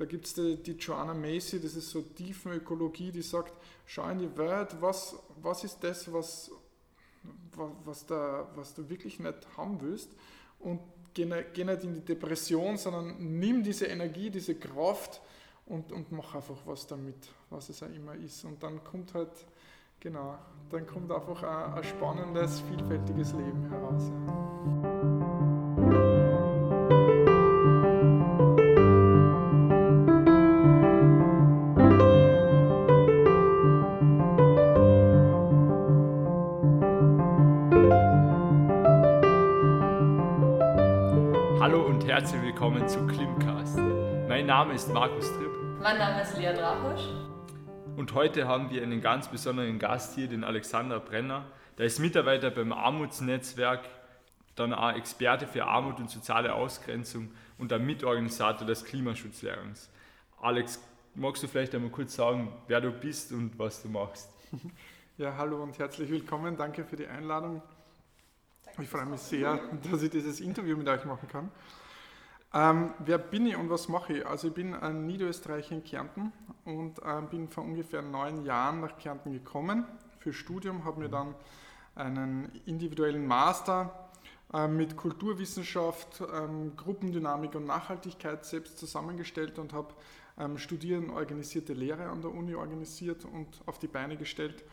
Da gibt es die, die Joanna Macy, das ist so Tiefenökologie, die sagt, schau in die Welt, was, was ist das, was, was, was, da, was du wirklich nicht haben willst und geh nicht, geh nicht in die Depression, sondern nimm diese Energie, diese Kraft und, und mach einfach was damit, was es auch immer ist. Und dann kommt halt, genau, dann kommt einfach ein, ein spannendes, vielfältiges Leben heraus. Ja. Herzlich willkommen zu Klimcast. Mein Name ist Markus Tripp. Mein Name ist Lea Drachusch. Und heute haben wir einen ganz besonderen Gast hier, den Alexander Brenner. Der ist Mitarbeiter beim Armutsnetzwerk, dann auch Experte für Armut und soziale Ausgrenzung und der Mitorganisator des Klimaschutzlehrgangs. Alex, magst du vielleicht einmal kurz sagen, wer du bist und was du machst? Ja, hallo und herzlich willkommen. Danke für die Einladung. Ich freue mich sehr, dass ich dieses Interview mit euch machen kann. Ähm, wer bin ich und was mache ich? Also ich bin ein Niederösterreicher in Kärnten und ähm, bin vor ungefähr neun Jahren nach Kärnten gekommen für Studium, habe mir dann einen individuellen Master äh, mit Kulturwissenschaft, ähm, Gruppendynamik und Nachhaltigkeit selbst zusammengestellt und habe ähm, Studieren organisierte Lehre an der Uni organisiert und auf die Beine gestellt.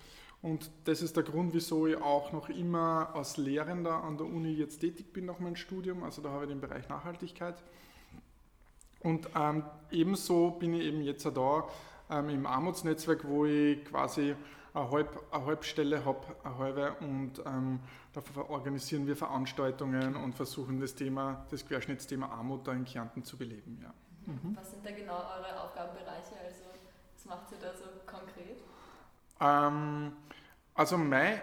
Und das ist der Grund, wieso ich auch noch immer als Lehrender an der Uni jetzt tätig bin nach meinem Studium. Also da habe ich den Bereich Nachhaltigkeit. Und ähm, ebenso bin ich eben jetzt da ähm, im Armutsnetzwerk, wo ich quasi eine, Halb, eine Halbstelle habe, eine halbe, und ähm, da organisieren wir Veranstaltungen und versuchen das Thema, das Querschnittsthema Armut da in Kärnten zu beleben. Ja. Mhm. Was sind da genau eure Aufgabenbereiche? Also was macht ihr da so konkret? Ähm, also mein,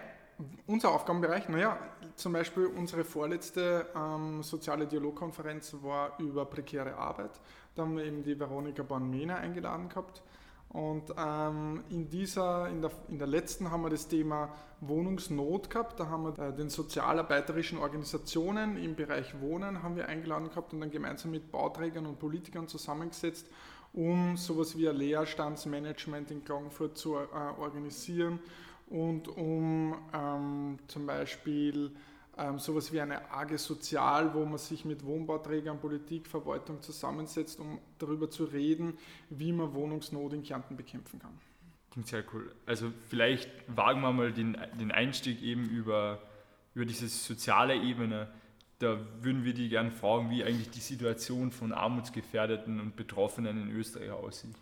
unser Aufgabenbereich, naja, zum Beispiel unsere vorletzte ähm, soziale Dialogkonferenz war über prekäre Arbeit. Da haben wir eben die Veronika Born-Mehner eingeladen gehabt. Und ähm, in, dieser, in der, in der letzten haben wir das Thema Wohnungsnot gehabt. Da haben wir äh, den sozialarbeiterischen Organisationen im Bereich Wohnen haben wir eingeladen gehabt und dann gemeinsam mit Bauträgern und Politikern zusammengesetzt, um sowas wie ein Leerstandsmanagement in Klagenfurt zu äh, organisieren und um ähm, zum Beispiel ähm, sowas wie eine AGE Sozial, wo man sich mit Wohnbauträgern, Politik, Verwaltung zusammensetzt, um darüber zu reden, wie man Wohnungsnot in Kärnten bekämpfen kann. Klingt sehr cool. Also vielleicht wagen wir mal den, den Einstieg eben über, über diese soziale Ebene. Da würden wir die gerne fragen, wie eigentlich die Situation von Armutsgefährdeten und Betroffenen in Österreich aussieht.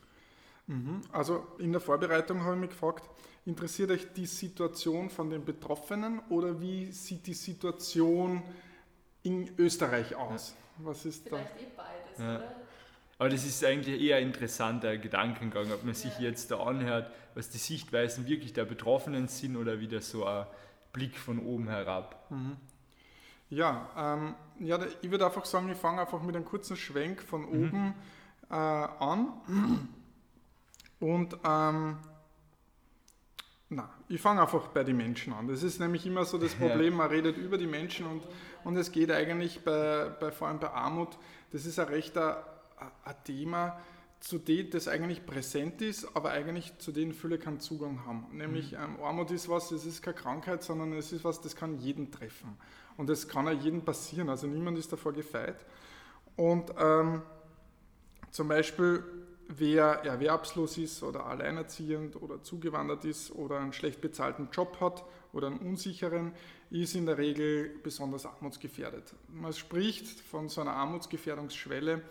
Mhm. Also in der Vorbereitung habe ich mich gefragt, interessiert euch die Situation von den Betroffenen oder wie sieht die Situation in Österreich aus? Ja. Was ist Vielleicht da? eh beides, ja. oder? Aber das ist eigentlich eher ein interessanter Gedankengang, ob man sich ja. jetzt da anhört, was die Sichtweisen wirklich der Betroffenen sind oder wieder so ein Blick von oben herab. Mhm. Ja, ähm, ja, ich würde einfach sagen, ich fange einfach mit einem kurzen Schwenk von mhm. oben äh, an. Und ähm, na, ich fange einfach bei den Menschen an. Das ist nämlich immer so das Problem, man redet über die Menschen und, und es geht eigentlich bei, bei, vor allem bei Armut, das ist ein recht ein, ein Thema, zu dem das eigentlich präsent ist, aber eigentlich zu denen viele keinen Zugang haben. Nämlich mhm. ähm, Armut ist was, es ist keine Krankheit, sondern es ist was, das kann jeden treffen. Und das kann auch jedem passieren, also niemand ist davor gefeit. Und ähm, zum Beispiel wer erwerbslos ist oder alleinerziehend oder zugewandert ist oder einen schlecht bezahlten Job hat oder einen unsicheren, ist in der Regel besonders armutsgefährdet. Man spricht von so einer Armutsgefährdungsschwelle,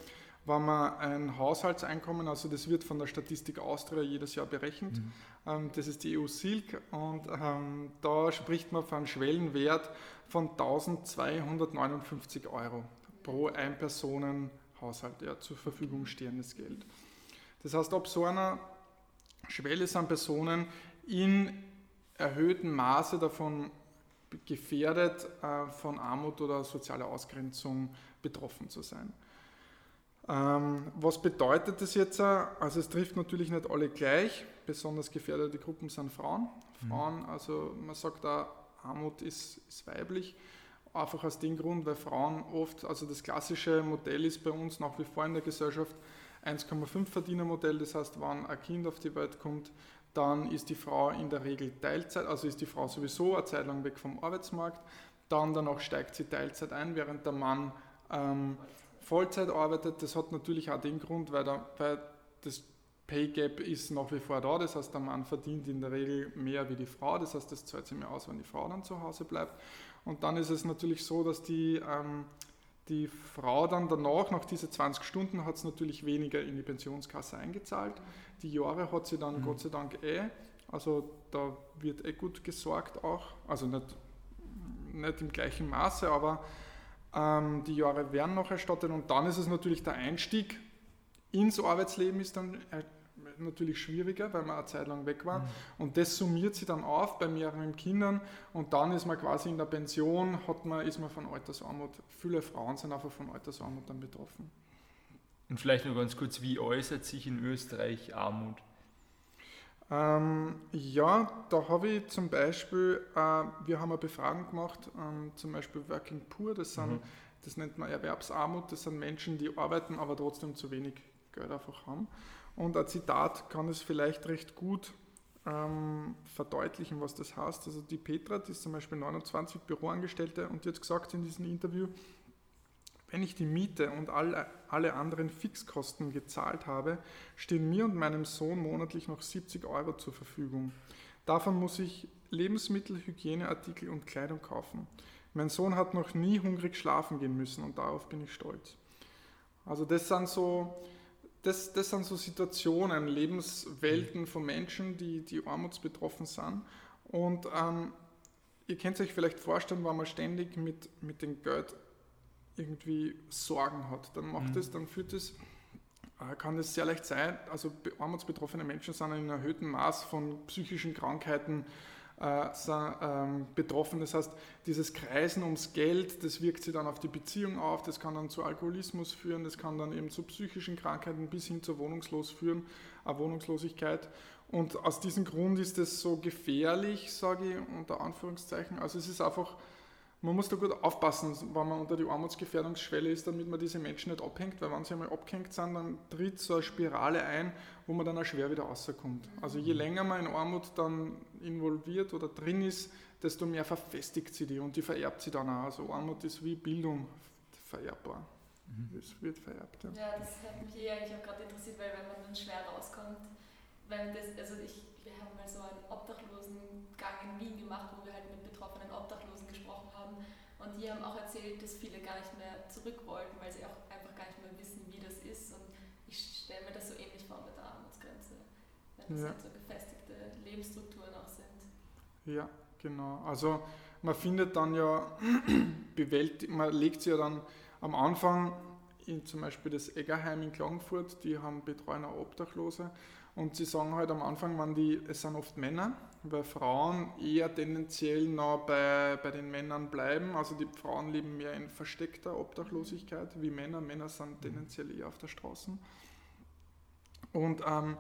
wenn man ein Haushaltseinkommen, also das wird von der Statistik Austria jedes Jahr berechnet, mhm. Ähm, das ist die EU-SILK und ähm, da spricht man von einem Schwellenwert von 1259 Euro pro Ein-Personen-Haushalt, ja, zur Verfügung stehendes Geld. Das heißt, ab so einer Schwelle sind Personen in erhöhtem Maße davon gefährdet, äh, von Armut oder sozialer Ausgrenzung betroffen zu sein. Ähm, was bedeutet das jetzt? Also es trifft natürlich nicht alle gleich. Besonders gefährdete Gruppen sind Frauen. Mhm. Frauen, also man sagt da, Armut ist, ist weiblich. Einfach aus dem Grund, weil Frauen oft, also das klassische Modell ist bei uns nach wie vor in der Gesellschaft, 1,5 Verdienermodell, das heißt, wann ein Kind auf die Welt kommt, dann ist die Frau in der Regel Teilzeit, also ist die Frau sowieso eine Zeit lang weg vom Arbeitsmarkt, dann danach steigt sie Teilzeit ein, während der Mann ähm, Vollzeit arbeitet. Das hat natürlich auch den Grund, weil, der, weil das Pay Gap ist nach wie vor da, das heißt, der Mann verdient in der Regel mehr wie die Frau, das heißt, das zahlt sich mehr aus, wenn die Frau dann zu Hause bleibt. Und dann ist es natürlich so, dass die, ähm, die Frau dann danach, nach diesen 20 Stunden, hat es natürlich weniger in die Pensionskasse eingezahlt. Die Jahre hat sie dann mhm. Gott sei Dank eh, also da wird eh gut gesorgt auch, also nicht, nicht im gleichen Maße, aber ähm, die Jahre werden noch erstattet und dann ist es natürlich der Einstieg ins Arbeitsleben ist dann natürlich schwieriger, weil man eine Zeit lang weg war. Mhm. Und das summiert sich dann auf bei mehreren Kindern und dann ist man quasi in der Pension, hat man, ist man von Altersarmut. Viele Frauen sind einfach von Altersarmut dann betroffen. Und vielleicht noch ganz kurz, wie äußert sich in Österreich Armut? Ähm, ja, da habe ich zum Beispiel, äh, wir haben eine Befragung gemacht, ähm, zum Beispiel Working Poor, das, sind, mhm. das nennt man Erwerbsarmut, das sind Menschen, die arbeiten, aber trotzdem zu wenig Geld einfach haben. Und ein Zitat kann es vielleicht recht gut ähm, verdeutlichen, was das heißt. Also die Petra, die ist zum Beispiel 29 Büroangestellte und die hat gesagt in diesem Interview, wenn ich die Miete und alle, alle anderen Fixkosten gezahlt habe, stehen mir und meinem Sohn monatlich noch 70 Euro zur Verfügung. Davon muss ich Lebensmittel, Hygieneartikel und Kleidung kaufen. Mein Sohn hat noch nie hungrig schlafen gehen müssen und darauf bin ich stolz. Also das sind so das, das sind so Situationen, Lebenswelten von Menschen, die, die armutsbetroffen sind. Und ähm, ihr könnt euch vielleicht vorstellen, wenn man ständig mit, mit dem Geld irgendwie Sorgen hat, dann macht mhm. es, dann führt es, äh, kann es sehr leicht sein, also armutsbetroffene Menschen sind in einem erhöhten Maß von psychischen Krankheiten betroffen. Das heißt, dieses Kreisen ums Geld, das wirkt sich dann auf die Beziehung auf, das kann dann zu Alkoholismus führen, das kann dann eben zu psychischen Krankheiten bis hin zur Wohnungslos führen, äh, Wohnungslosigkeit. Und aus diesem Grund ist es so gefährlich, sage ich unter Anführungszeichen. Also es ist einfach man muss da gut aufpassen, wenn man unter die Armutsgefährdungsschwelle ist, damit man diese Menschen nicht abhängt, weil wenn sie einmal abgehängt sind, dann tritt so eine Spirale ein, wo man dann auch schwer wieder rauskommt. Also je länger man in Armut dann involviert oder drin ist, desto mehr verfestigt sie die und die vererbt sie dann auch. Also Armut ist wie Bildung vererbbar. Mhm. Es wird vererbt. Ja. ja, das hat mich eh eigentlich auch gerade interessiert, weil wenn man dann schwer rauskommt, wenn das, also ich, wir haben mal so einen Obdachlosengang in Wien gemacht, wo wir halt mit betroffenen Obdachlosen gesprochen haben und die haben auch erzählt, dass viele gar nicht mehr zurück wollten, weil sie auch einfach gar nicht mehr wissen, wie das ist und ich stelle mir das so ähnlich vor mit der Armutsgrenze, wenn das ja. halt so gefestigte Lebensstrukturen auch sind. Ja, genau. Also man findet dann ja, man legt sie ja dann am Anfang in zum Beispiel das Eggerheim in Klagenfurt, die haben betreuen auch Obdachlose und sie sagen halt am Anfang, wenn die, es sind oft Männer, weil Frauen eher tendenziell noch bei, bei den Männern bleiben. Also die Frauen leben mehr in versteckter Obdachlosigkeit wie Männer. Männer sind tendenziell eher auf der Straße. Und ähm,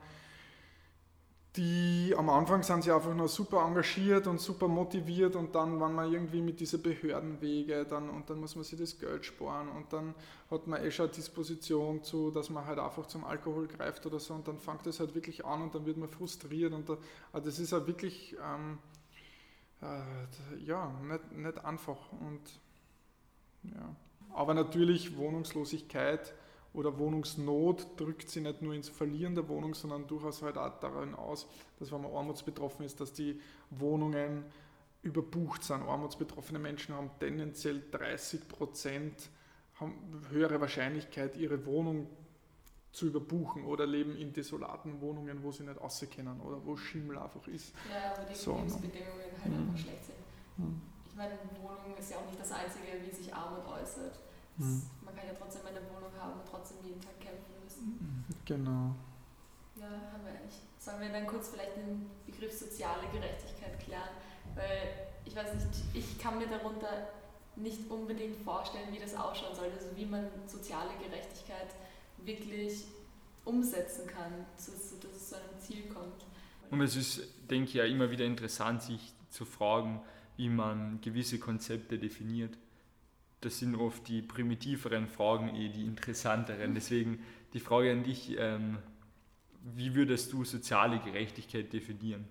die am Anfang sind sie einfach nur super engagiert und super motiviert und dann, wenn man irgendwie mit diesen Behördenwege, dann, und dann muss man sich das Geld sparen und dann hat man eh schon Disposition zu, dass man halt einfach zum Alkohol greift oder so und dann fängt das halt wirklich an und dann wird man frustriert und da, also das ist halt wirklich, ähm, äh, ja, nicht, nicht einfach und ja. Aber natürlich Wohnungslosigkeit oder Wohnungsnot drückt sie nicht nur ins Verlieren der Wohnung, sondern durchaus halt auch darin aus, dass wenn man armutsbetroffen ist, dass die Wohnungen überbucht sind. Armutsbetroffene Menschen haben tendenziell 30 Prozent höhere Wahrscheinlichkeit, ihre Wohnung zu überbuchen oder leben in desolaten Wohnungen, wo sie nicht rauskennen oder wo Schimmel einfach ist. Ja, wo die so, ne? Lebensbedingungen halt mhm. einfach schlecht sind. Mhm. Ich meine, Wohnung ist ja auch nicht das Einzige, wie sich Armut äußert. Mhm. Man kann ja trotzdem eine Wohnung haben und trotzdem jeden Tag kämpfen müssen. Genau. Ja, haben wir eigentlich. Sollen wir dann kurz vielleicht den Begriff soziale Gerechtigkeit klären? Weil ich weiß nicht, ich kann mir darunter nicht unbedingt vorstellen, wie das ausschauen soll, also wie man soziale Gerechtigkeit wirklich umsetzen kann, dass es zu einem Ziel kommt. Und es ist, denke ich, ja immer wieder interessant, sich zu fragen, wie man gewisse Konzepte definiert das sind oft die primitiveren Fragen, eh die interessanteren. Deswegen die Frage an dich, ähm, wie würdest du soziale Gerechtigkeit definieren?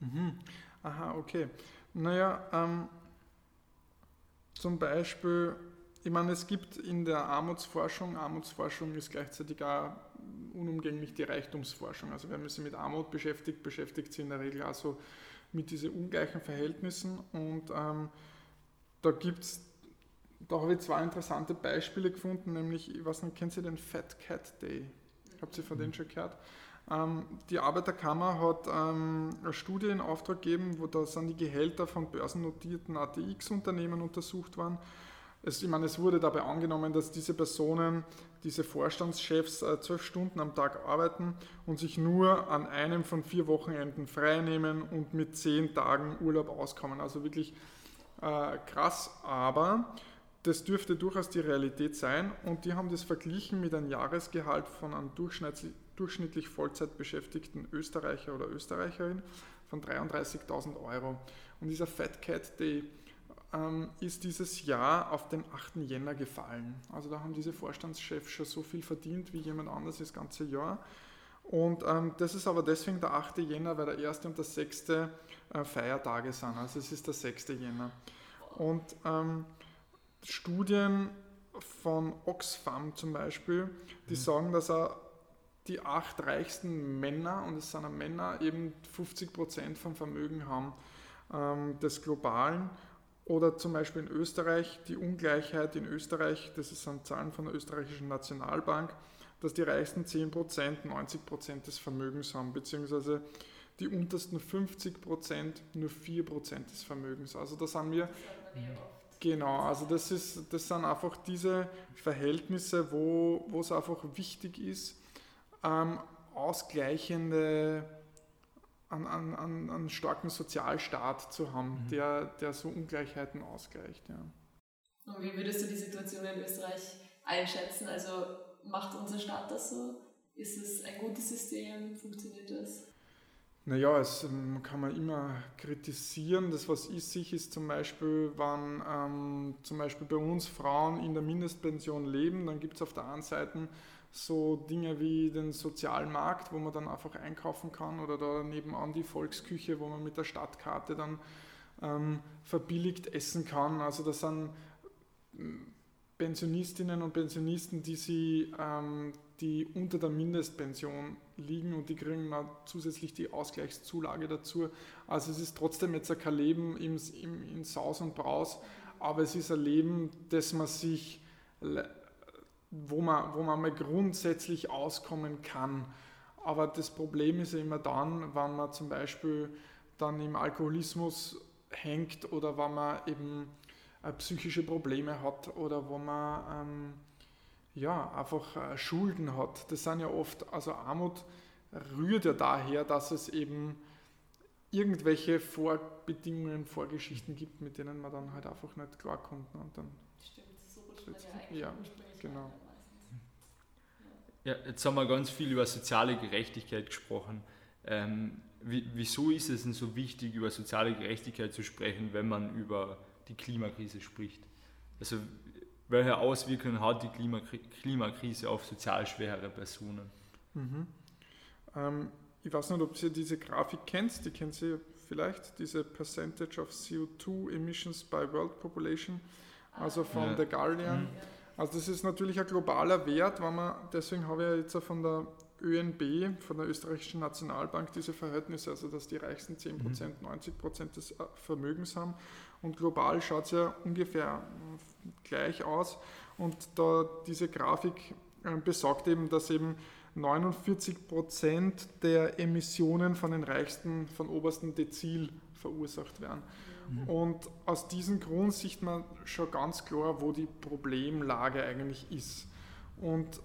Mhm. Aha, okay. Naja, ähm, zum Beispiel, ich meine, es gibt in der Armutsforschung, Armutsforschung ist gleichzeitig auch unumgänglich die Reichtumsforschung. Also wenn man sich mit Armut beschäftigt, beschäftigt sich in der Regel auch so mit diesen ungleichen Verhältnissen und ähm, da gibt es, da habe ich zwei interessante Beispiele gefunden, nämlich, ich weiß nicht, kennen Sie den Fat Cat Day? Habt ihr von denen schon gehört? Ähm, die Arbeiterkammer hat ähm, eine Studie in Auftrag gegeben, wo da sind die Gehälter von börsennotierten ATX-Unternehmen untersucht worden. Es, ich meine, es wurde dabei angenommen, dass diese Personen, diese Vorstandschefs, äh, zwölf Stunden am Tag arbeiten und sich nur an einem von vier Wochenenden frei nehmen und mit zehn Tagen Urlaub auskommen. Also wirklich äh, krass, aber das dürfte durchaus die Realität sein und die haben das verglichen mit einem Jahresgehalt von einem durchschnittlich, durchschnittlich Vollzeit beschäftigten Österreicher oder Österreicherin von 33.000 Euro. Und dieser Fat Cat Day ähm, ist dieses Jahr auf den 8. Jänner gefallen. Also da haben diese Vorstandschefs schon so viel verdient wie jemand anders das ganze Jahr. Und ähm, das ist aber deswegen der 8. Jänner, weil der 1. und der 6. Äh, Feiertage sind. Also es ist der 6. Jänner. Und ähm, Studien von Oxfam zum Beispiel, die mhm. sagen, dass er die acht reichsten Männer, und es sind Männer, eben 50 Prozent vom Vermögen haben ähm, des Globalen. Oder zum Beispiel in Österreich, die Ungleichheit in Österreich, das sind Zahlen von der österreichischen Nationalbank, dass die reichsten 10 Prozent 90 Prozent des Vermögens haben, beziehungsweise die untersten 50 Prozent nur 4 Prozent des Vermögens. Also da sind wir. Genau, also das, ist, das sind einfach diese Verhältnisse, wo, es einfach wichtig ist, ähm, ausgleichende, einen, einen, einen starken Sozialstaat zu haben, mhm. der, der so Ungleichheiten ausgleicht. Ja. Und wie würdest du die Situation in Österreich einschätzen? Also macht unser Staat das so? Ist es ein gutes System? Funktioniert das? Naja, es ähm, kann man immer kritisieren. Das, was ich sehe, ist zum Beispiel, wenn ähm, zum Beispiel bei uns Frauen in der Mindestpension leben, dann gibt es auf der einen Seite so Dinge wie den Sozialmarkt, wo man dann einfach einkaufen kann oder da nebenan die Volksküche, wo man mit der Stadtkarte dann ähm, verbilligt essen kann. Also das sind ähm, Pensionistinnen und Pensionisten, die sie ähm, die unter der Mindestpension liegen und die kriegen dann zusätzlich die Ausgleichszulage dazu. Also es ist trotzdem jetzt kein Leben im, im, in Saus und Braus, aber es ist ein Leben, das man sich, wo man, wo man mal grundsätzlich auskommen kann. Aber das Problem ist ja immer dann, wenn man zum Beispiel dann im Alkoholismus hängt oder wenn man eben äh, psychische Probleme hat oder wo man ähm, ja, einfach äh, Schulden hat. Das sind ja oft, also Armut rührt ja daher, dass es eben irgendwelche Vorbedingungen, Vorgeschichten gibt, mit denen man dann halt einfach nicht klarkommt. Ne? Und dann Stimmt, so rutscht man ja eigentlich Ja, genau. Ja, jetzt haben wir ganz viel über soziale Gerechtigkeit gesprochen. Ähm, wieso ist es denn so wichtig, über soziale Gerechtigkeit zu sprechen, wenn man über die Klimakrise spricht? Also welche Auswirkungen hat die Klimakrise auf sozial schwere Personen? Mhm. Ähm, ich weiß nicht, ob Sie diese Grafik kennt, die kennen Sie vielleicht, diese Percentage of CO2 Emissions by World Population, also von ja. The Guardian. Mhm. Also das ist natürlich ein globaler Wert, wenn man, deswegen habe ich jetzt von der ÖNB, von der österreichischen Nationalbank, diese Verhältnisse, also dass die reichsten 10%, mhm. 90% des äh, Vermögens haben. Und global schaut es ja ungefähr gleich aus. Und da diese Grafik äh, besagt eben, dass eben 49 Prozent der Emissionen von den reichsten, von obersten Dezil verursacht werden. Mhm. Und aus diesem Grund sieht man schon ganz klar, wo die Problemlage eigentlich ist. Und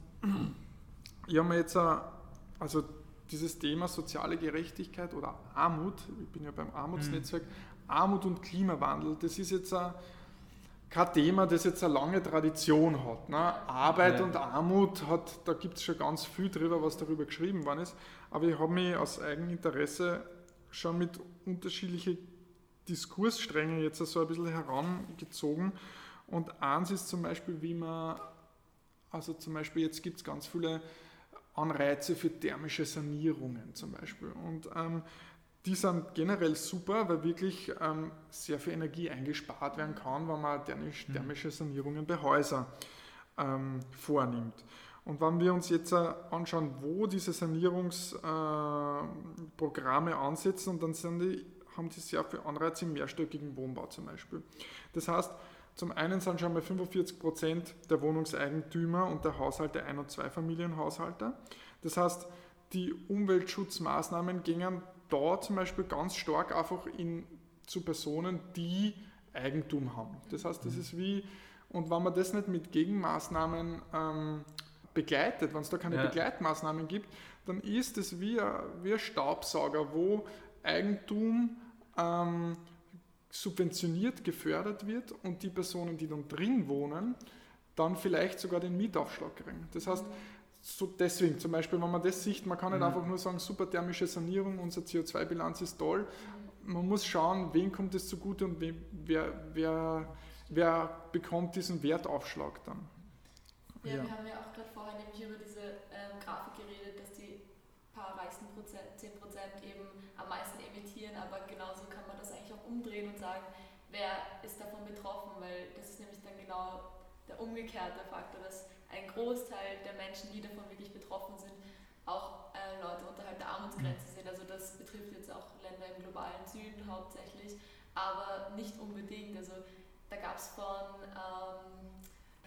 ich habe mir jetzt, also dieses Thema soziale Gerechtigkeit oder Armut, ich bin ja beim Armutsnetzwerk, mhm. Armut und Klimawandel, das ist jetzt ein kein Thema, das jetzt eine lange Tradition hat. Ne? Arbeit ja. und Armut, hat, da gibt es schon ganz viel drüber, was darüber geschrieben worden ist. Aber ich habe mich aus Eigeninteresse schon mit unterschiedlichen Diskurssträngen jetzt so ein bisschen herangezogen. Und eins ist zum Beispiel, wie man Also zum Beispiel jetzt gibt es ganz viele Anreize für thermische Sanierungen zum Beispiel. Und ähm, die sind generell super, weil wirklich ähm, sehr viel Energie eingespart werden kann, wenn man thermisch, mhm. thermische Sanierungen bei Häusern ähm, vornimmt. Und wenn wir uns jetzt äh, anschauen, wo diese Sanierungsprogramme äh, ansetzen, dann sind die, haben die sehr viel Anreize im mehrstöckigen Wohnbau zum Beispiel. Das heißt, zum einen sind schon mal 45 Prozent der Wohnungseigentümer und der Haushalte Ein- und Zweifamilienhaushalte. Das heißt, die Umweltschutzmaßnahmen gingen da zum Beispiel ganz stark einfach in, zu Personen, die Eigentum haben. Das heißt, das mhm. ist wie, und wenn man das nicht mit Gegenmaßnahmen ähm, begleitet, wenn es da keine ja. Begleitmaßnahmen gibt, dann ist es wie ein, wie ein Staubsauger, wo Eigentum ähm, subventioniert gefördert wird und die Personen, die dann drin wohnen, dann vielleicht sogar den Mietaufschlag kriegen. Das heißt, so deswegen zum Beispiel, wenn man das sieht, man kann nicht mhm. einfach nur sagen, super thermische Sanierung, unsere CO2-Bilanz ist toll. Man muss schauen, wen kommt es zugute und wer, wer, wer, wer bekommt diesen Wertaufschlag dann. Ja, ja, wir haben ja auch gerade vorher nämlich über diese ähm, Grafik geredet, dass die paar reichsten Prozent, 10% eben am meisten emittieren, aber genauso kann man das eigentlich auch umdrehen und sagen, wer ist davon betroffen, weil das ist nämlich dann genau der umgekehrte Faktor, dass ein Großteil der Menschen, die davon wirklich betroffen sind, auch äh, Leute unterhalb der Armutsgrenze mhm. sind. Also das betrifft jetzt auch Länder im globalen Süden hauptsächlich, aber nicht unbedingt. Also da gab es von ähm,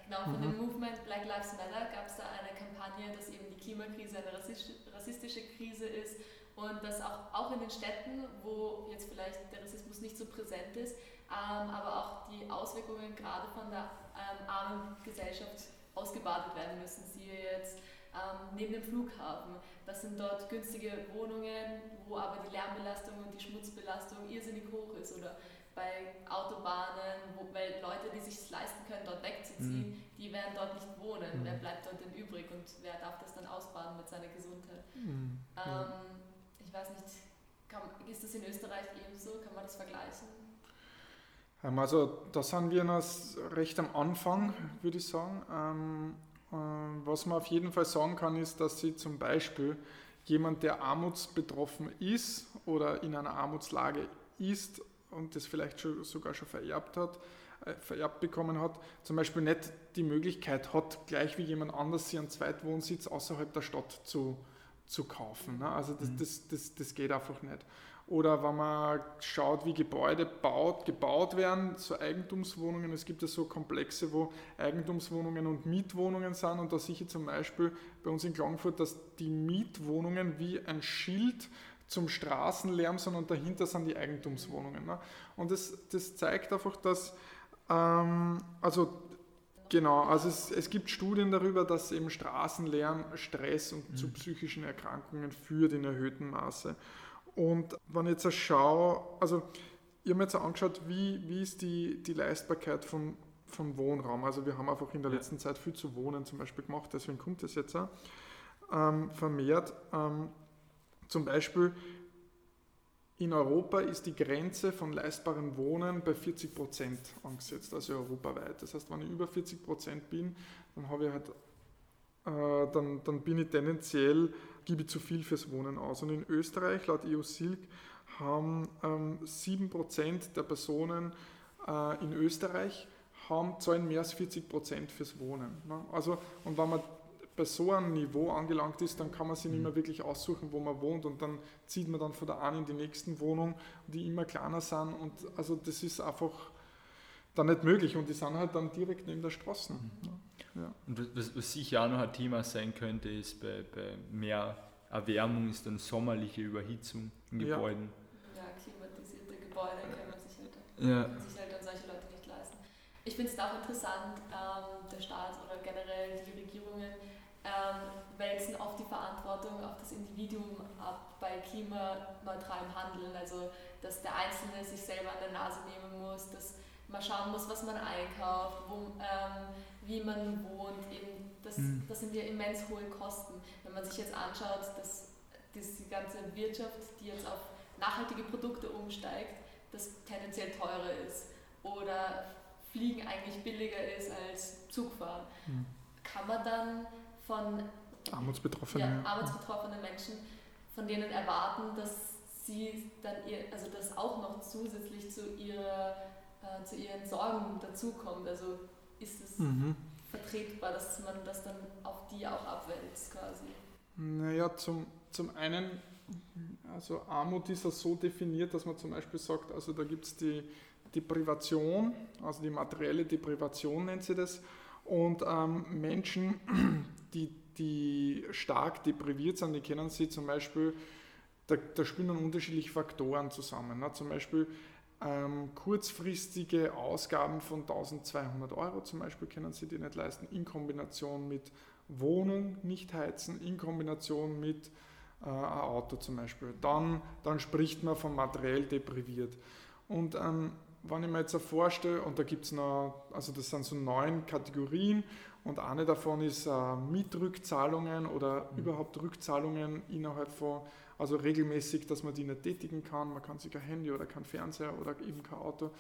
Genau, von mhm. dem Movement Black Lives Matter gab es da eine Kampagne, dass eben die Klimakrise eine rassistische Krise ist und dass auch, auch in den Städten, wo jetzt vielleicht der Rassismus nicht so präsent ist, ähm, aber auch die Auswirkungen gerade von der ähm, armen Gesellschaft ausgebadet werden müssen. Siehe jetzt ähm, neben dem Flughafen. Das sind dort günstige Wohnungen, wo aber die Lärmbelastung und die Schmutzbelastung irrsinnig hoch ist. Oder bei Autobahnen, wo, weil Leute, die sich leisten können, dort wegzuziehen, mhm. die werden dort nicht wohnen. Mhm. Wer bleibt dort denn übrig und wer darf das dann ausbaden mit seiner Gesundheit? Mhm. Ähm, ich weiß nicht, kann, ist das in Österreich ebenso? Kann man das vergleichen? Ähm, also da sind wir noch recht am Anfang, würde ich sagen. Ähm, äh, was man auf jeden Fall sagen kann, ist, dass sie zum Beispiel jemand, der armutsbetroffen ist oder in einer Armutslage ist und das vielleicht schon, sogar schon vererbt hat, äh, vererbt bekommen hat, zum Beispiel nicht die Möglichkeit hat, gleich wie jemand anders einen Zweitwohnsitz außerhalb der Stadt zu, zu kaufen. Ne? Also das, mhm. das, das, das geht einfach nicht. Oder wenn man schaut, wie Gebäude baut, gebaut werden, so Eigentumswohnungen, es gibt ja so Komplexe, wo Eigentumswohnungen und Mietwohnungen sind und da sehe ich zum Beispiel bei uns in Klagenfurt, dass die Mietwohnungen wie ein Schild zum Straßenlärm, sondern dahinter sind die Eigentumswohnungen. Ne? Und das, das zeigt einfach, dass, ähm, also genau, also es, es gibt Studien darüber, dass eben Straßenlärm Stress und mhm. zu psychischen Erkrankungen führt in erhöhtem Maße. Und wenn ich jetzt schaue, also ich habe mir jetzt angeschaut, wie, wie ist die, die Leistbarkeit von, von Wohnraum. Also wir haben einfach in der letzten Zeit viel zu wohnen zum Beispiel gemacht, deswegen kommt das jetzt auch ähm, vermehrt. Ähm, zum Beispiel in Europa ist die Grenze von leistbarem Wohnen bei 40 Prozent angesetzt, also europaweit. Das heißt, wenn ich über 40 Prozent bin, dann habe ich halt, äh, dann, dann bin ich tendenziell, gebe ich zu viel fürs Wohnen aus. Und in Österreich, laut EU-Silk, haben ähm, 7 Prozent der Personen äh, in Österreich haben zahlen mehr als 40 Prozent fürs Wohnen. Ne? Also, und wenn man bei so einem Niveau angelangt ist, dann kann man sich nicht mehr mhm. wirklich aussuchen, wo man wohnt und dann zieht man dann von der einen in die nächsten Wohnung, die immer kleiner sind und also das ist einfach dann nicht möglich und die sind halt dann direkt neben der Straße. Mhm. Ja. Und was, was sicher auch noch ein Thema sein könnte, ist bei, bei mehr Erwärmung ist dann sommerliche Überhitzung in Gebäuden. Ja, ja klimatisierte Gebäude kann man sich halt, ja. kann sich halt an solche Leute nicht leisten. Ich finde es auch interessant, ähm, der Staat oder generell die Regierungen ähm, wälzen oft die Verantwortung auf das Individuum ab bei klimaneutralem Handeln. Also, dass der Einzelne sich selber an der Nase nehmen muss, dass man schauen muss, was man einkauft, wo, ähm, wie man wohnt. Eben das, mhm. das sind ja immens hohe Kosten. Wenn man sich jetzt anschaut, dass, die ganze Wirtschaft, die jetzt auf nachhaltige Produkte umsteigt, das tendenziell teurer ist oder Fliegen eigentlich billiger ist als Zugfahren. Mhm kann man dann von Armutsbetroffenen, ja, armutsbetroffenen Menschen von denen erwarten, dass sie dann ihr, also das auch noch zusätzlich zu, ihrer, äh, zu ihren Sorgen dazukommt. Also ist es Mhm. vertretbar, dass man das dann auf die auch abwälzt quasi. Naja, zum, zum einen, also Armut ist ja so definiert, dass man zum Beispiel sagt, also da gibt es die Deprivation, also die materielle Deprivation nennt sie das, und ähm, Menschen, die, die stark depriviert sind, die kennen sie zum Beispiel, da, da spielen dann unterschiedliche Faktoren zusammen. Ne? Zum Beispiel ähm, kurzfristige Ausgaben von 1200 Euro zum Beispiel können sie die nicht leisten, in Kombination mit Wohnung nicht heizen, in Kombination mit äh, ein Auto zum Beispiel. Dann, dann spricht man von materiell depriviert. Und ähm, wenn ich mir jetzt vorstelle, und da gibt es noch, also das sind so neun Kategorien und eine davon ist äh, Mietrückzahlungen oder überhaupt Rückzahlungen innerhalb von, also regelmäßig, dass man die nicht tätigen kann. Man kann sich kein Handy oder kein Fernseher oder eben kein Auto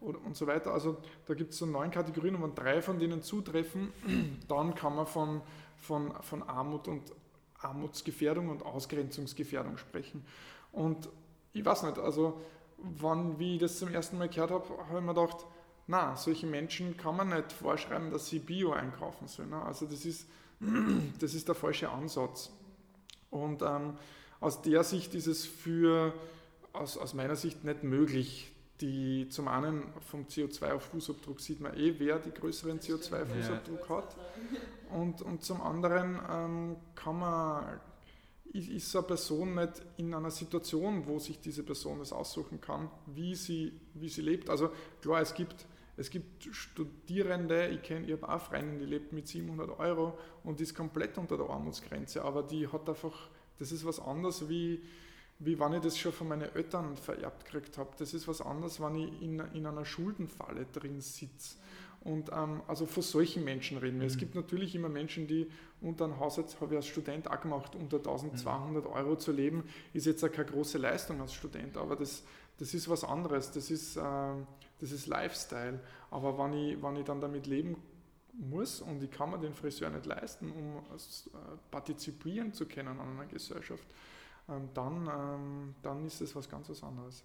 oder, und so weiter. Also da gibt es so neun Kategorien und wenn drei von denen zutreffen, dann kann man von, von, von Armut und Armutsgefährdung und Ausgrenzungsgefährdung sprechen. Und ich weiß nicht, also wann, wie ich das zum ersten Mal gehört habe, habe ich mir gedacht, na, solche Menschen kann man nicht vorschreiben, dass sie Bio einkaufen sollen. Ne? Also das ist, das ist der falsche Ansatz. Und ähm, aus der Sicht ist es für, aus, aus meiner Sicht nicht möglich, die zum einen vom CO2 auf Fußabdruck sieht man eh, wer die größeren CO2-Fußabdruck hat. Und, und zum anderen ähm, kann man, ist, eine Person nicht in einer Situation, wo sich diese Person es aussuchen kann, wie sie, wie sie lebt. Also klar, es gibt, es gibt Studierende, ich kenne, ich habe auch Freundin, die lebt mit 700 Euro und die ist komplett unter der Armutsgrenze, aber die hat einfach, das ist was anderes wie, wie wenn ich das schon von meinen Eltern vererbt gekriegt habe. Das ist was anderes, wenn ich in, in einer Schuldenfalle drin sitze. Und ähm, also von solchen Menschen reden wir. Es Mhm. gibt natürlich immer Menschen, die unter einem Haushalt, habe ich als Student auch gemacht, unter 1200 Euro zu leben, ist jetzt auch keine große Leistung als Student, aber das, das ist was anderes. Das ist, ähm, das ist Lifestyle. Aber wenn ich, wenn ich dann damit leben muss und ich kann mir den Friseur nicht leisten, um äh, partizipieren zu können an einer Gesellschaft, ähm, dann, ähm, dann ist es was ganz was anderes.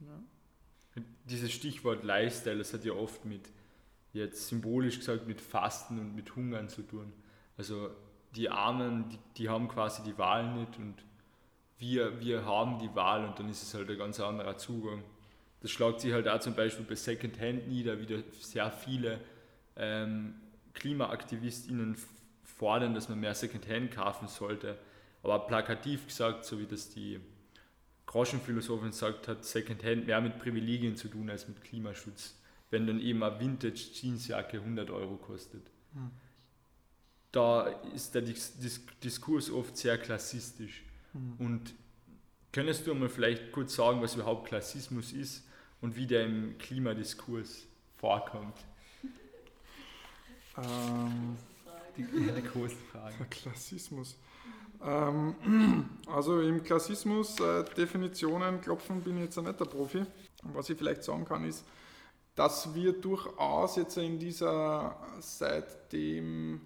Ja. Dieses Stichwort Lifestyle, das hat ja oft mit, jetzt symbolisch gesagt, mit Fasten und mit Hungern zu tun. Also die Armen, die, die haben quasi die Wahl nicht und wir, wir haben die Wahl und dann ist es halt ein ganz anderer Zugang. Das schlägt sich halt auch zum Beispiel bei Secondhand nieder, wieder sehr viele ähm, KlimaaktivistInnen fordern, dass man mehr Secondhand kaufen sollte. Aber plakativ gesagt, so wie das die Groschenphilosophin gesagt hat, Secondhand mehr mit Privilegien zu tun als mit Klimaschutz, wenn dann eben eine Vintage-Jeansjacke 100 Euro kostet. Hm. Da ist der Dis Dis Diskurs oft sehr klassistisch. Hm. Und könntest du mal vielleicht kurz sagen, was überhaupt Klassismus ist und wie der im Klimadiskurs vorkommt? Ähm, Die eine große Frage. Der Klassismus. Ähm, also im Klassismus äh, Definitionen klopfen bin ich jetzt auch nicht der Profi. Und Was ich vielleicht sagen kann ist, dass wir durchaus jetzt in dieser seitdem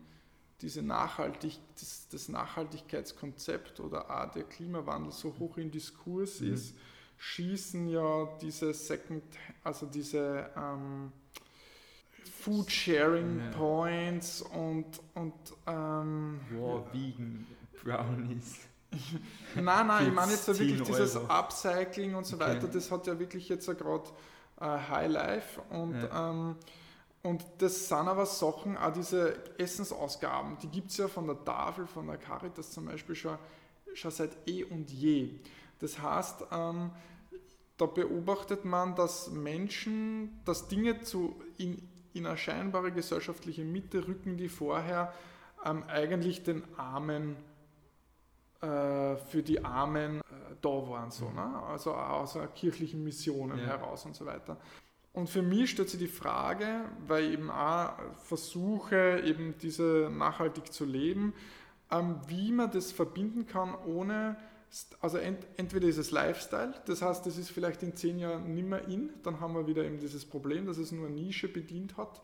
diese Nachhaltig, das, das Nachhaltigkeitskonzept oder auch der Klimawandel so hoch im Diskurs Mhm. ist, schießen ja diese Second, also diese ähm, Food Sharing Ja. Points und, und ähm, Wow, Vegan Brownies. Nein, nein, ich meine jetzt so wirklich 10 dieses Euro. Upcycling und so Okay. weiter, das hat ja wirklich jetzt gerade äh, High Life und, Ja. ähm, und das sind aber Sachen, auch diese Essensausgaben, die gibt es ja von der Tafel, von der Caritas zum Beispiel schon, schon seit eh und je. Das heißt, ähm, da beobachtet man, dass Menschen, dass Dinge zu, in, in eine scheinbare gesellschaftliche Mitte rücken, die vorher ähm, eigentlich den Armen äh, für die Armen äh, da waren, so, ne? also aus kirchlichen Missionen Ja. heraus und so weiter. Und für mich stellt sich die Frage, weil ich eben auch versuche, eben diese nachhaltig zu leben, ähm, wie man das verbinden kann, ohne, also ent, entweder ist es Lifestyle, das heißt, das ist vielleicht in zehn Jahren nicht mehr in, dann haben wir wieder eben dieses Problem, dass es nur Nische bedient hat.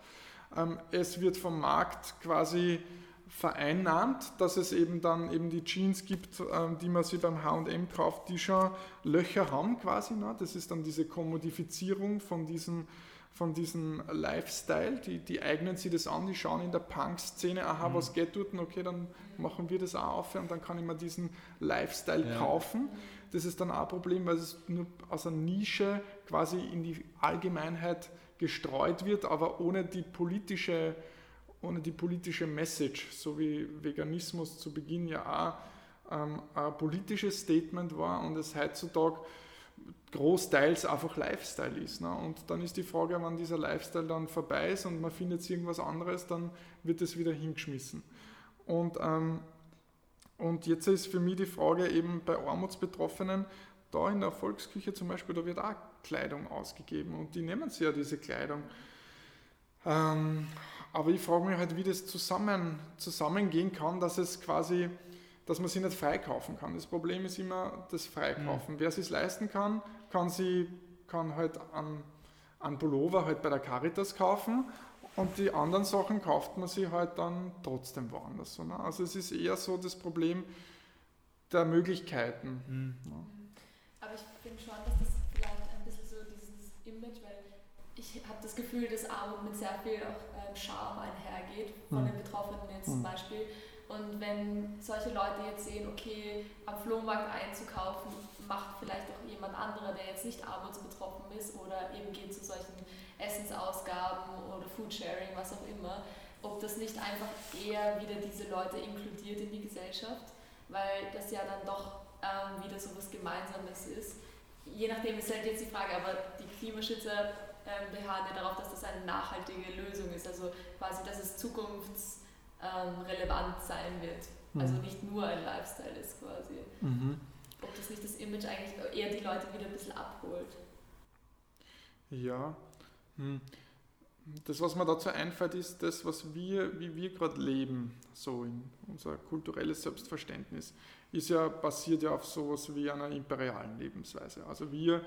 Ähm, es wird vom Markt quasi vereinnahmt, dass es eben dann eben die Jeans gibt, ähm, die man sich beim H&M kauft, die schon Löcher haben quasi. Ne? Das ist dann diese Kommodifizierung von diesem, von diesem Lifestyle. Die, die eignen sich das an, die schauen in der Punk-Szene, aha, mhm. was geht dort, okay, dann machen wir das auch auf und dann kann ich mir diesen Lifestyle ja. kaufen. Das ist dann auch ein Problem, weil es nur aus einer Nische quasi in die Allgemeinheit gestreut wird, aber ohne die politische, ohne die politische Message, so wie Veganismus zu Beginn ja auch ähm, ein politisches Statement war und es heutzutage großteils einfach Lifestyle ist. Ne? Und dann ist die Frage, wann dieser Lifestyle dann vorbei ist und man findet irgendwas anderes, dann wird es wieder hingeschmissen. Und, ähm, und jetzt ist für mich die Frage eben bei Armutsbetroffenen, da in der Volksküche zum Beispiel, da wird auch Kleidung ausgegeben und die nehmen sich ja diese Kleidung. Ähm, aber ich frage mich halt, wie das zusammen, zusammengehen kann, dass es quasi, dass man sie nicht freikaufen kann. Das Problem ist immer das Freikaufen. Mhm. Wer es sich leisten kann, kann sie kann halt an, an Pullover halt bei der Caritas kaufen und die anderen Sachen kauft man sich halt dann trotzdem woanders. Ne? Also es ist eher so das Problem der Möglichkeiten. Mhm. Ja. Aber ich finde schon, dass das vielleicht ein bisschen so dieses Image, weil ich habe das Gefühl, dass Armut mit sehr viel auch ähm, Scham einhergeht, von mhm. den Betroffenen jetzt zum mhm. Beispiel. Und wenn solche Leute jetzt sehen, okay, am Flohmarkt einzukaufen, macht vielleicht auch jemand anderer, der jetzt nicht armutsbetroffen ist oder eben geht zu solchen Essensausgaben oder Foodsharing, was auch immer, ob das nicht einfach eher wieder diese Leute inkludiert in die Gesellschaft, weil das ja dann doch ähm, wieder so was Gemeinsames ist. Je nachdem ist halt jetzt die Frage, aber die Klimaschützer ähm, beharren ja darauf, dass das eine nachhaltige Lösung ist, also quasi, dass es zukunftsrelevant ähm, sein wird. Mhm. Also nicht nur ein Lifestyle ist quasi. Mhm. Ob das nicht das Image eigentlich eher die Leute wieder ein bisschen abholt. Ja. Hm. Das, was mir dazu einfällt, ist das, was wir, wie wir gerade leben, so in unser kulturelles Selbstverständnis ist ja, basiert ja auf sowas wie einer imperialen Lebensweise. Also wir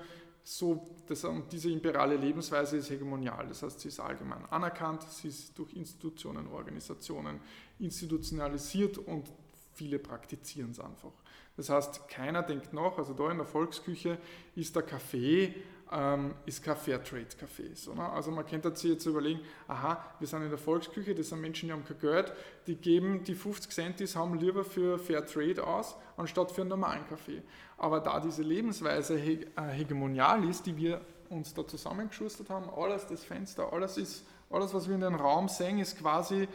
so, das, diese imperiale Lebensweise ist hegemonial, das heißt, sie ist allgemein anerkannt, sie ist durch Institutionen, Organisationen institutionalisiert und viele praktizieren es einfach. Das heißt, keiner denkt nach, also da in der Volksküche ist der Kaffee ähm, ist kein Fairtrade-Café. So, ne? Also man könnte sich jetzt überlegen, aha, wir sind in der Volksküche, das sind Menschen, die haben kein Geld, die geben die 50 Cent, die haben, lieber für Fairtrade aus, anstatt für einen normalen Kaffee. Aber da diese Lebensweise he äh, hegemonial ist, die wir uns da zusammengeschustert haben, alles das Fenster, alles ist, alles was wir in den Raum sehen, ist quasi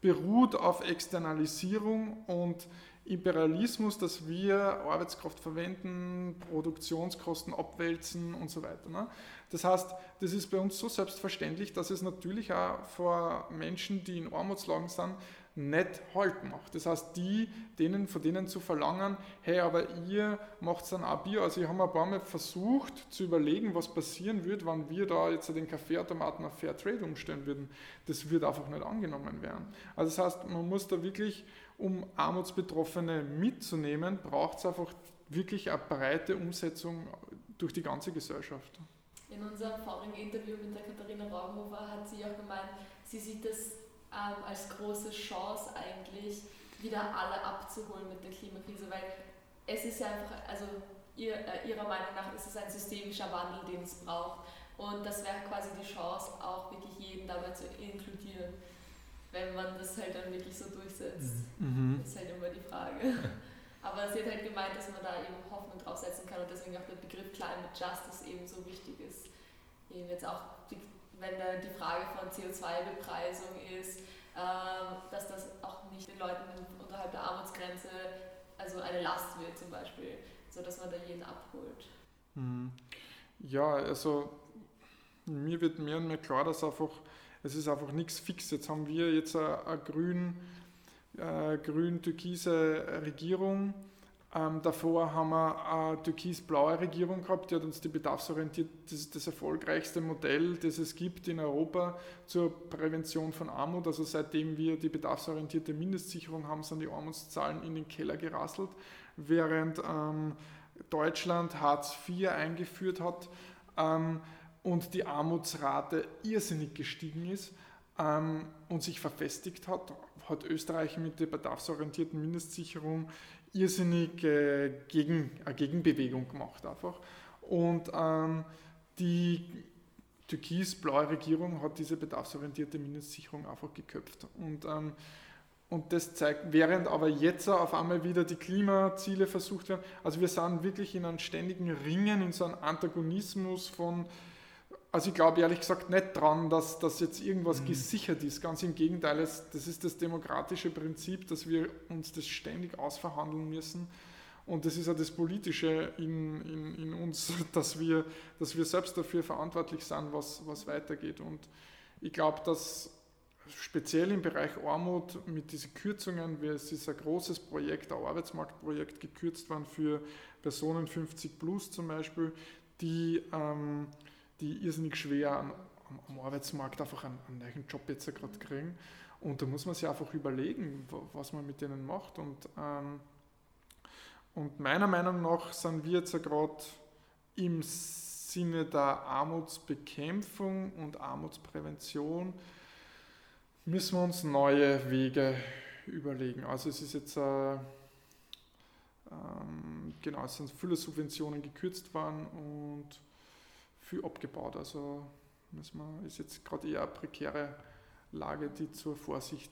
beruht auf Externalisierung und Imperialismus, dass wir Arbeitskraft verwenden, Produktionskosten abwälzen und so weiter. Ne? Das heißt, das ist bei uns so selbstverständlich, dass es natürlich auch vor Menschen, die in Armutslagen sind, nicht halt macht. Das heißt, die, denen, von denen zu verlangen, hey, aber ihr macht dann auch Bier. Also ich habe ein paar Mal versucht zu überlegen, was passieren würde, wenn wir da jetzt den Kaffeeautomaten auf Fairtrade umstellen würden. Das wird einfach nicht angenommen werden. Also das heißt, man muss da wirklich um Armutsbetroffene mitzunehmen, braucht es einfach wirklich eine breite Umsetzung durch die ganze Gesellschaft. In unserem vorigen Interview mit der Katharina Raubenhofer hat sie auch gemeint, sie sieht das ähm, als große Chance eigentlich, wieder alle abzuholen mit der Klimakrise, weil es ist ja einfach, also ihr, äh, ihrer Meinung nach ist es ein systemischer Wandel, den es braucht. Und das wäre quasi die Chance, auch wirklich jeden dabei zu inkludieren wenn man das halt dann wirklich so durchsetzt. Mhm. ist halt immer die Frage. Aber sie hat halt gemeint, dass man da eben Hoffnung draufsetzen kann und deswegen auch der Begriff Climate Justice eben so wichtig ist. Eben jetzt auch, die, wenn da die Frage von CO2-Bepreisung ist, äh, dass das auch nicht den Leuten unterhalb der Armutsgrenze also eine Last wird zum Beispiel, sodass man da jeden abholt. Mhm. Ja, also mir wird mehr und mehr klar, dass einfach es ist einfach nichts fix. Jetzt haben wir jetzt eine, grün, äh, grün-türkise Regierung. Ähm, davor haben wir eine türkis-blaue Regierung gehabt, die hat uns die bedarfsorientiert, das das erfolgreichste Modell, das es gibt in Europa zur Prävention von Armut. Also seitdem wir die bedarfsorientierte Mindestsicherung haben, sind die Armutszahlen in den Keller gerasselt, während ähm, Deutschland Hartz IV eingeführt hat. Ähm, und die Armutsrate irrsinnig gestiegen ist. ähm, und sich verfestigt hat, hat Österreich mit der bedarfsorientierten Mindestsicherung irrsinnig äh, gegen, eine Gegenbewegung gemacht einfach. Und ähm, die türkis-blaue Regierung hat diese bedarfsorientierte Mindestsicherung einfach geköpft. Und, ähm, und das zeigt, während aber jetzt auf einmal wieder die Klimaziele versucht werden, also wir sind wirklich in einem ständigen Ringen, in so einem Antagonismus von also ich glaube ehrlich gesagt nicht dran, dass, dass jetzt irgendwas mhm. gesichert ist. Ganz im Gegenteil, das ist das demokratische Prinzip, dass wir uns das ständig ausverhandeln müssen. Und das ist ja das Politische in, in, in uns, dass wir, dass wir selbst dafür verantwortlich sind, was, was weitergeht. Und ich glaube, dass speziell im Bereich Armut mit diesen Kürzungen, wie es ist ein großes Projekt, ein Arbeitsmarktprojekt gekürzt worden für Personen 50 plus zum Beispiel, die ähm, die irrsinnig schwer am, am Arbeitsmarkt einfach einen, einen neuen Job jetzt gerade kriegen. Und da muss man sich einfach überlegen, was man mit denen macht. Und, ähm, und meiner Meinung nach sind wir jetzt gerade im Sinne der Armutsbekämpfung und Armutsprävention müssen wir uns neue Wege überlegen. Also es ist jetzt äh, ähm, genau, es sind viele Subventionen gekürzt worden und viel abgebaut. Also müssen wir, ist jetzt gerade eher eine prekäre Lage, die zur Vorsicht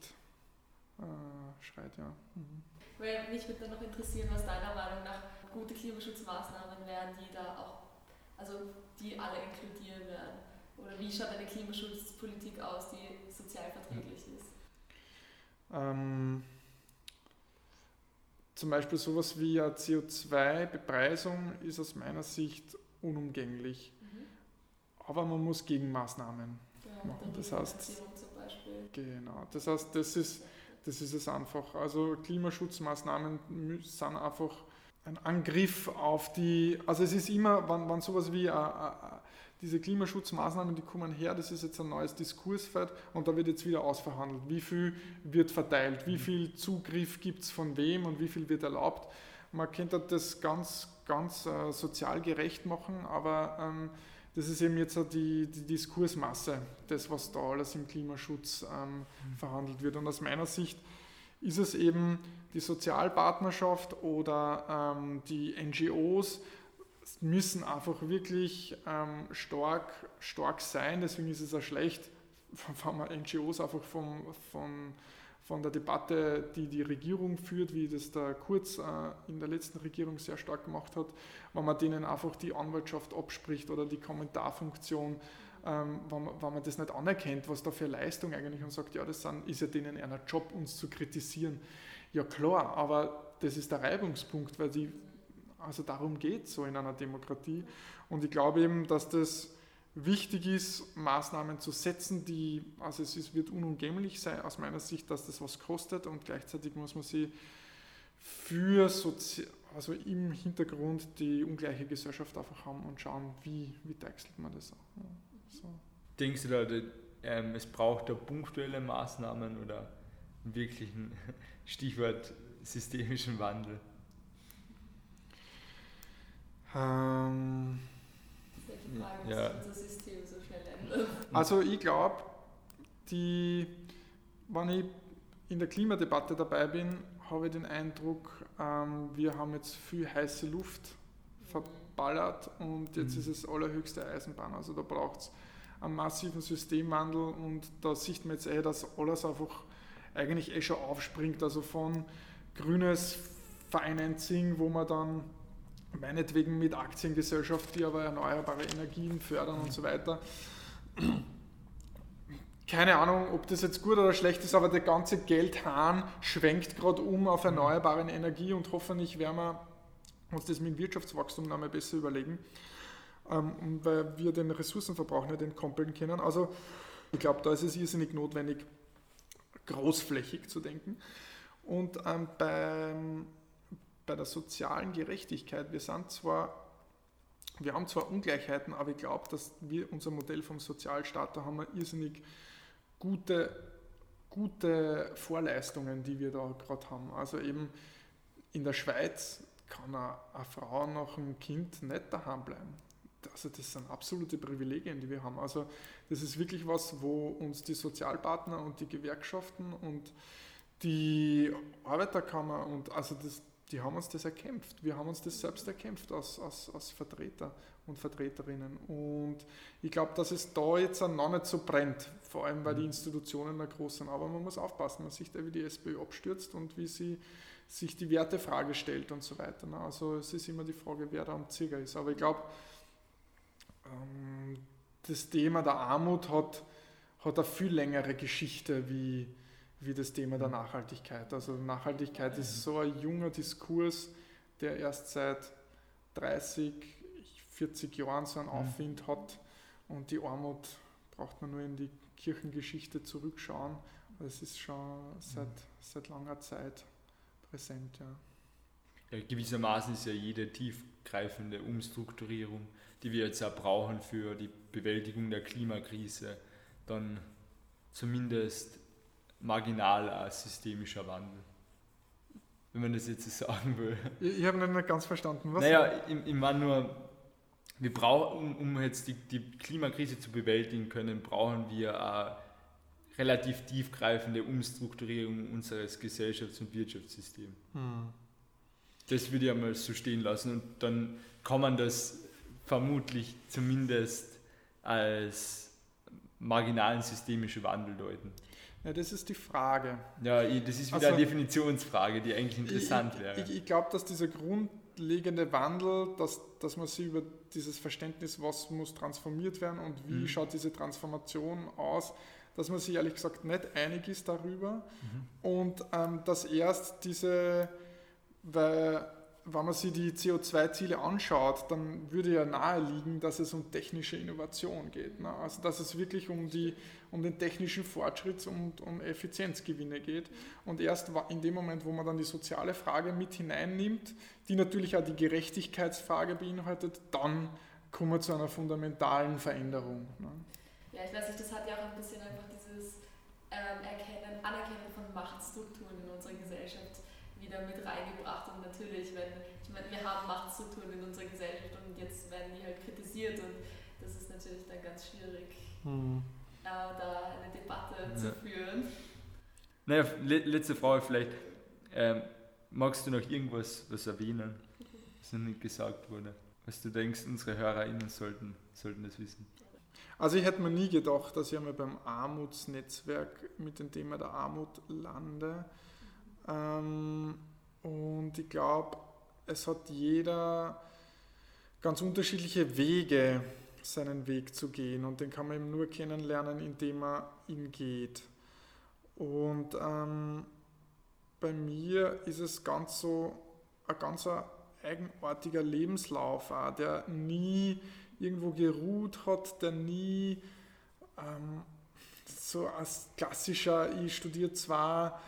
äh, schreit. Ja. Mhm. Weil mich würde noch interessieren, was deiner Meinung nach gute Klimaschutzmaßnahmen wären, die da auch, also die alle inkludieren werden. Oder wie schaut eine Klimaschutzpolitik aus, die sozial verträglich ist? Ähm, zum Beispiel sowas wie eine CO2-Bepreisung ist aus meiner Sicht unumgänglich aber man muss Gegenmaßnahmen ja, machen. Das heißt, genau, das heißt, das ist, das ist es einfach. Also Klimaschutzmaßnahmen sind einfach ein Angriff auf die, also es ist immer, wenn, wenn sowas wie uh, uh, diese Klimaschutzmaßnahmen, die kommen her, das ist jetzt ein neues Diskursfeld und da wird jetzt wieder ausverhandelt, wie viel wird verteilt, wie viel Zugriff gibt es von wem und wie viel wird erlaubt. Man könnte das ganz, ganz uh, sozial gerecht machen, aber ähm, das ist eben jetzt die, die Diskursmasse, das, was da alles im Klimaschutz ähm, mhm. verhandelt wird. Und aus meiner Sicht ist es eben die Sozialpartnerschaft oder ähm, die NGOs müssen einfach wirklich ähm, stark, stark sein. Deswegen ist es auch schlecht, wenn man NGOs einfach vom, von, von der Debatte, die die Regierung führt, wie das der Kurz äh, in der letzten Regierung sehr stark gemacht hat, wenn man denen einfach die Anwaltschaft abspricht oder die Kommentarfunktion, ähm, wenn, man, wenn man das nicht anerkennt, was da für Leistung eigentlich und sagt, ja, das sind, ist ja denen einer Job, uns zu kritisieren. Ja klar, aber das ist der Reibungspunkt, weil die, also darum geht es so in einer Demokratie. Und ich glaube eben, dass das wichtig ist, Maßnahmen zu setzen, die, also es ist, wird unumgänglich sein aus meiner Sicht, dass das was kostet und gleichzeitig muss man sie für Sozi also im Hintergrund die ungleiche Gesellschaft einfach haben und schauen, wie, wie deichselt man das. Ja, so. Denkst du da, ähm, es braucht da punktuelle Maßnahmen oder einen wirklichen Stichwort systemischen Wandel? Ähm, Frage, ja. unser System so schnell ändert. Also ich glaube, wenn ich in der Klimadebatte dabei bin, habe ich den Eindruck, ähm, wir haben jetzt viel heiße Luft verballert und jetzt mhm. ist es allerhöchste Eisenbahn. Also da braucht es einen massiven Systemwandel und da sieht man jetzt eh, dass alles einfach eigentlich eh schon aufspringt. Also von grünes Financing, wo man dann meinetwegen mit Aktiengesellschaften, die aber erneuerbare Energien fördern und so weiter. Keine Ahnung, ob das jetzt gut oder schlecht ist, aber der ganze Geldhahn schwenkt gerade um auf erneuerbare Energie und hoffentlich werden wir uns das mit dem Wirtschaftswachstum noch mal besser überlegen, ähm, weil wir den Ressourcenverbrauch nicht entkoppeln können. Also ich glaube, da ist es irrsinnig notwendig, großflächig zu denken. Und ähm, beim bei der sozialen Gerechtigkeit, wir sind zwar, wir haben zwar Ungleichheiten, aber ich glaube, dass wir unser Modell vom Sozialstaat, da haben wir irrsinnig gute, gute Vorleistungen, die wir da gerade haben. Also eben in der Schweiz kann eine, eine Frau nach einem Kind nicht daheim bleiben. also das sind absolute Privilegien, die wir haben. Also das ist wirklich was, wo uns die Sozialpartner und die Gewerkschaften und die Arbeiterkammer und also das, die haben uns das erkämpft. Wir haben uns das selbst erkämpft als, als, als Vertreter und Vertreterinnen. Und ich glaube, dass es da jetzt noch nicht so brennt, vor allem weil die mhm. Institutionen da groß sind. Aber man muss aufpassen, man sieht ja, wie die SPÖ abstürzt und wie sie sich die Wertefrage stellt und so weiter. Ne? Also es ist immer die Frage, wer da am Zieger ist. Aber ich glaube, ähm, das Thema der Armut hat, hat eine viel längere Geschichte wie, wie das Thema der Nachhaltigkeit. Also Nachhaltigkeit ist so ein junger Diskurs, der erst seit 30, 40 Jahren so einen mhm. Aufwind hat und die Armut braucht man nur in die Kirchengeschichte zurückschauen. Es ist schon seit, seit langer Zeit präsent. Ja. Ja, gewissermaßen ist ja jede tiefgreifende Umstrukturierung, die wir jetzt auch brauchen für die Bewältigung der Klimakrise, dann zumindest marginal als systemischer Wandel. Wenn man das jetzt so sagen will. Ich, ich habe nicht ganz verstanden. Was? Naja, ich, ich meine nur, wir brauchen, um, jetzt die, die Klimakrise zu bewältigen können, brauchen wir eine relativ tiefgreifende Umstrukturierung unseres Gesellschafts- und Wirtschaftssystems. Hm. Das würde ich einmal so stehen lassen und dann kann man das vermutlich zumindest als marginalen systemischen Wandel deuten. Ja, das ist die Frage. Ja, das ist wieder also, eine Definitionsfrage, die eigentlich interessant ich, wäre. Ich, ich glaube, dass dieser grundlegende Wandel, dass, dass man sich über dieses Verständnis, was muss transformiert werden und wie mhm. schaut diese Transformation aus, dass man sich ehrlich gesagt nicht einig ist darüber mhm. und ähm, dass erst diese, weil wenn man sich die CO2-Ziele anschaut, dann würde ja naheliegen, dass es um technische Innovation geht. Ne? Also dass es wirklich um, die, um den technischen Fortschritt und um Effizienzgewinne geht. Und erst in dem Moment, wo man dann die soziale Frage mit hineinnimmt, die natürlich auch die Gerechtigkeitsfrage beinhaltet, dann kommen wir zu einer fundamentalen Veränderung. Ne? Ja, ich weiß nicht, das hat ja auch ein bisschen einfach dieses ähm, Erkennen, Anerkennen von Machtstrukturen wieder mit reingebracht. Und natürlich, wenn, ich meine, wir haben Machtstrukturen in unserer Gesellschaft und jetzt werden die halt kritisiert und das ist natürlich dann ganz schwierig, mhm. äh, da eine Debatte ja. zu führen. Naja, letzte Frage vielleicht. Ähm, magst du noch irgendwas was erwähnen, was noch nicht gesagt wurde? Was du denkst, unsere HörerInnen sollten, sollten das wissen? Also ich hätte mir nie gedacht, dass ich einmal beim Armutsnetzwerk mit dem Thema der Armut lande. Ähm, und ich glaube, es hat jeder ganz unterschiedliche Wege, seinen Weg zu gehen. Und den kann man eben nur kennenlernen, indem er ihn geht. Und ähm, bei mir ist es ganz so ein ganz eigenartiger Lebenslauf, auch, der nie irgendwo geruht hat, der nie ähm, so als klassischer, ich studiere zwar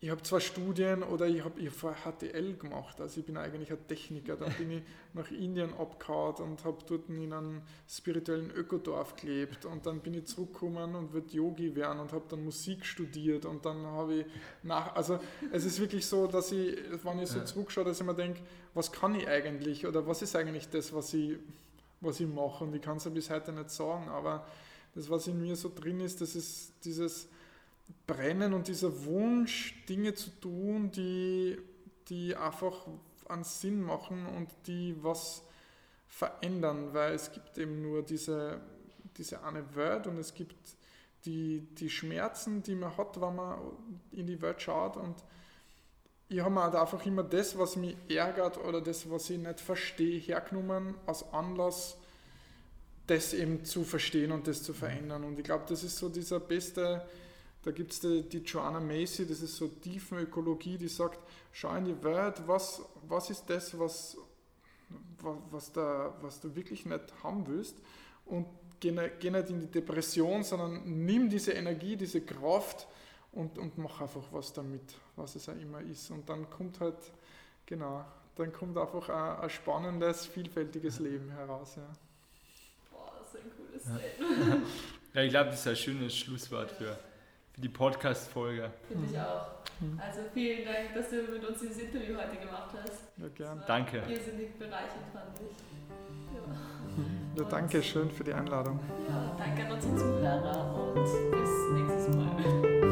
ich habe zwar Studien oder ich habe ich hab HTL gemacht, also ich bin eigentlich ein Techniker. Dann bin ich nach Indien abgehauen und habe dort in einem spirituellen Ökodorf gelebt. Und dann bin ich zurückgekommen und würde Yogi werden und habe dann Musik studiert. Und dann habe ich nach, also es ist wirklich so, dass ich, wenn ich so zurückschaue, dass ich mir denke, was kann ich eigentlich oder was ist eigentlich das, was ich, was ich mache? Und ich kann es ja bis heute nicht sagen, aber das, was in mir so drin ist, das ist dieses Brennen und dieser Wunsch, Dinge zu tun, die, die einfach einen Sinn machen und die was verändern, weil es gibt eben nur diese, diese eine Welt und es gibt die, die Schmerzen, die man hat, wenn man in die Welt schaut und ich habe mir halt einfach immer das, was mich ärgert oder das, was ich nicht verstehe, hergenommen als Anlass, das eben zu verstehen und das zu verändern. Und ich glaube, das ist so dieser beste, da gibt es die, die, Joanna Macy, das ist so Tiefenökologie, die sagt, schau in die Welt, was, was ist das, was, was, da, was du wirklich nicht haben willst und geh nicht, geh nicht in die Depression, sondern nimm diese Energie, diese Kraft und, und mach einfach was damit, was es auch immer ist. Und dann kommt halt, genau, dann kommt einfach ein, ein spannendes, vielfältiges Leben heraus. Ja. Boah, das ist ein cooles Statement. Ja, ich glaube, das ist ein schönes Schlusswort für für die Podcast-Folge. Finde ich auch. Also vielen Dank, dass du mit uns dieses Interview heute gemacht hast. Ja, gern. Danke. Irrsinnig bereichernd, fand ich. Ja, danke schön für die Einladung. Ja, danke an unsere Zuhörer und bis nächstes Mal.